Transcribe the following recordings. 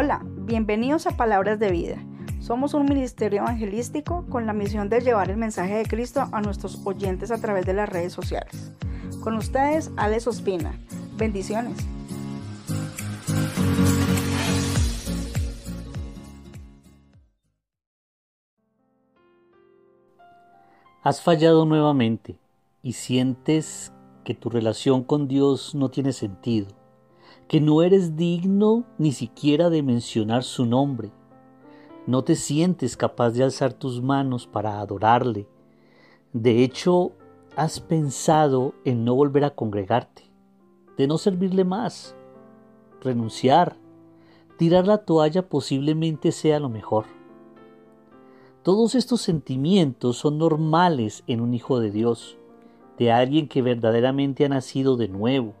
Hola, bienvenidos a Palabras de Vida. Somos un ministerio evangelístico con la misión de llevar el mensaje de Cristo a nuestros oyentes a través de las redes sociales. Con ustedes, Alex Ospina. Bendiciones. Has fallado nuevamente y sientes que tu relación con Dios no tiene sentido, que no eres digno ni siquiera de mencionar su nombre. No te sientes capaz de alzar tus manos para adorarle. De hecho, has pensado en no volver a congregarte, de no servirle más, renunciar, tirar la toalla posiblemente sea lo mejor. Todos estos sentimientos son normales en un hijo de Dios, de alguien que verdaderamente ha nacido de nuevo.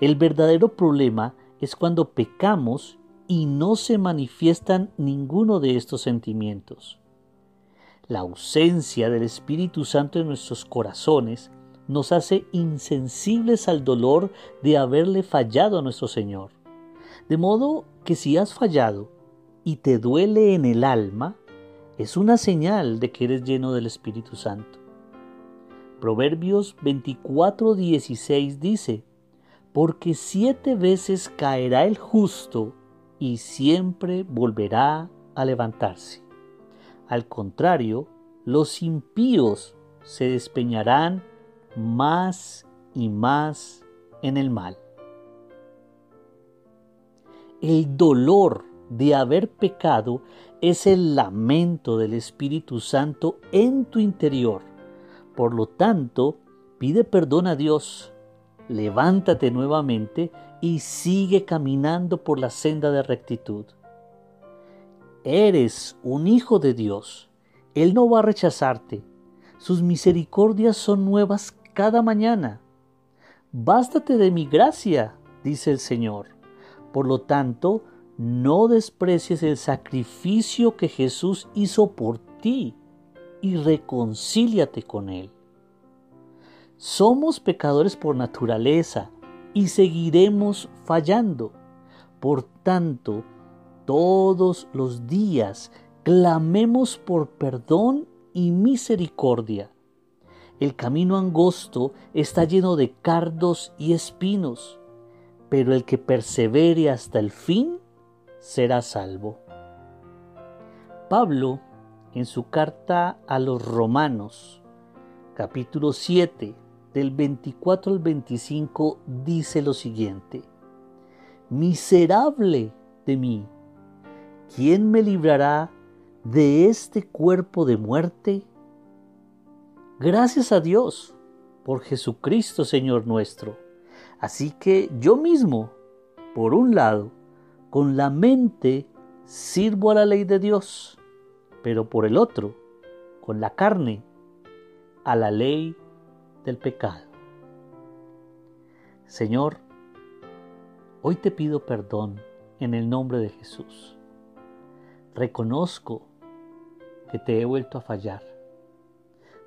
El verdadero problema es cuando pecamos y no se manifiestan ninguno de estos sentimientos. La ausencia del Espíritu Santo en nuestros corazones nos hace insensibles al dolor de haberle fallado a nuestro Señor. De modo que si has fallado y te duele en el alma, es una señal de que eres lleno del Espíritu Santo. Proverbios 24:16 dice, porque siete veces caerá el justo y siempre volverá a levantarse. Al contrario, los impíos se despeñarán más y más en el mal. El dolor de haber pecado es el lamento del Espíritu Santo en tu interior. Por lo tanto, pide perdón a Dios, levántate nuevamente y sigue caminando por la senda de rectitud. Eres un hijo de Dios. Él no va a rechazarte. Sus misericordias son nuevas cada mañana. Bástate de mi gracia, dice el Señor. Por lo tanto, no desprecies el sacrificio que Jesús hizo por ti y reconcíliate con Él. Somos pecadores por naturaleza y seguiremos fallando. Por tanto, todos los días clamemos por perdón y misericordia. El camino angosto está lleno de cardos y espinos, pero el que persevere hasta el fin será salvo. Pablo, en su carta a los Romanos, capítulo 7, del 24 al 25, dice lo siguiente, Miserable de mí, ¿quién me librará de este cuerpo de muerte? Gracias a Dios por Jesucristo Señor nuestro. Así que yo mismo, por un lado, con la mente sirvo a la ley de Dios, pero por el otro, con la carne, a la ley del pecado. Señor, hoy te pido perdón en el nombre de Jesús. Reconozco que te he vuelto a fallar.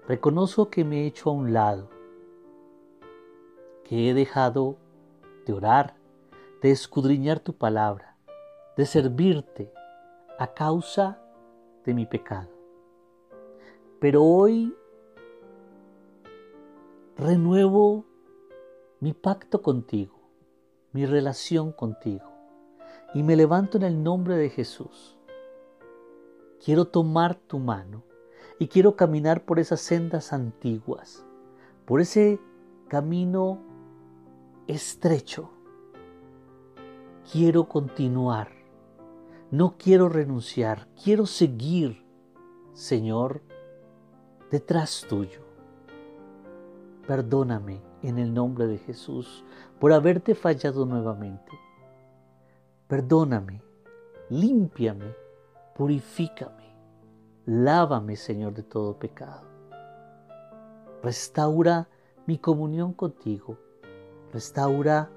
Reconozco que me he hecho a un lado, que he dejado de orar, de escudriñar tu palabra de servirte a causa de mi pecado. Pero hoy renuevo mi pacto contigo, mi relación contigo, y me levanto en el nombre de Jesús. Quiero tomar tu mano y quiero caminar por esas sendas antiguas, por ese camino estrecho. Quiero continuar no quiero renunciar, quiero seguir, Señor, detrás tuyo. Perdóname en el nombre de Jesús por haberte fallado nuevamente. Perdóname, límpiame, purifícame, lávame, Señor, de todo pecado. Restaura mi comunión contigo, restaura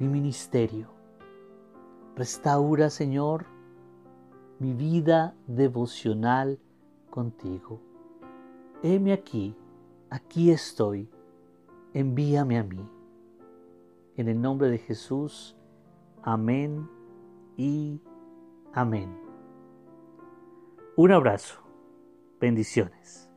mi ministerio, restaura, Señor, mi vida devocional contigo. Heme aquí, aquí estoy, envíame a mí. En el nombre de Jesús, amén y Amén. Un abrazo. Bendiciones.